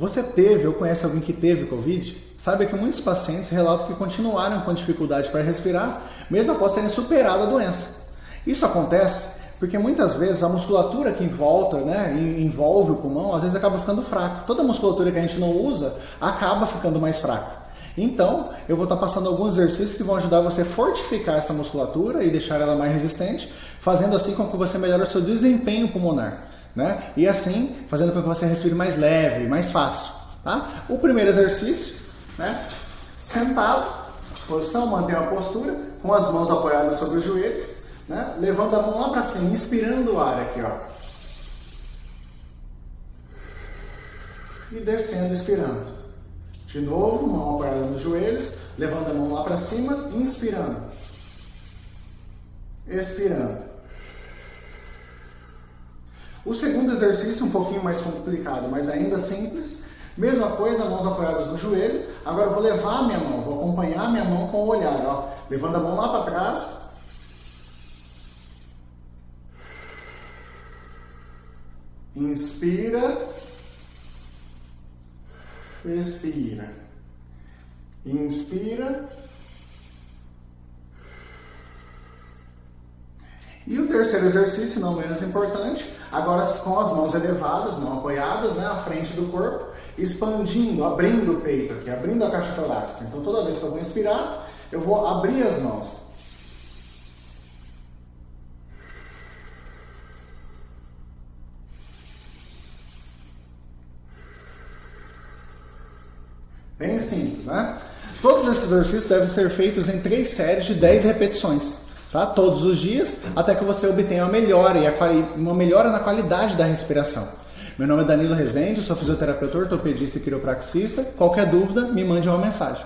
você teve ou conhece alguém que teve Covid? Saiba que muitos pacientes relatam que continuaram com dificuldade para respirar, mesmo após terem superado a doença. Isso acontece porque muitas vezes a musculatura que envolta, né, envolve o pulmão, às vezes acaba ficando fraca. Toda musculatura que a gente não usa acaba ficando mais fraca. Então, eu vou estar passando alguns exercícios que vão ajudar você a fortificar essa musculatura e deixar ela mais resistente, fazendo assim com que você melhore o seu desempenho pulmonar. Né? E assim, fazendo com que você respire mais leve, mais fácil. Tá? O primeiro exercício, né? sentado, posição, mantenha a postura, com as mãos apoiadas sobre os joelhos, né? Levando a mão lá para cima, inspirando o ar aqui, ó. E descendo, expirando. De novo, mão apoiada nos joelhos, levando a mão lá para cima, inspirando. Expirando. O segundo exercício, um pouquinho mais complicado, mas ainda simples. Mesma coisa, mãos apoiadas no joelho. Agora eu vou levar a minha mão, vou acompanhar a minha mão com o olhar, ó. Levando a mão lá para trás, Inspira. Expira. Inspira. E o terceiro exercício, não menos importante, agora com as mãos elevadas, não apoiadas, né, à frente do corpo, expandindo, abrindo o peito aqui, abrindo a caixa torácica. Então toda vez que eu vou inspirar, eu vou abrir as mãos. Bem simples, né? Todos esses exercícios devem ser feitos em três séries de 10 repetições, tá? Todos os dias, até que você obtenha uma melhora, e uma melhora na qualidade da respiração. Meu nome é Danilo Rezende, sou fisioterapeuta ortopedista e quiropraxista. Qualquer dúvida, me mande uma mensagem.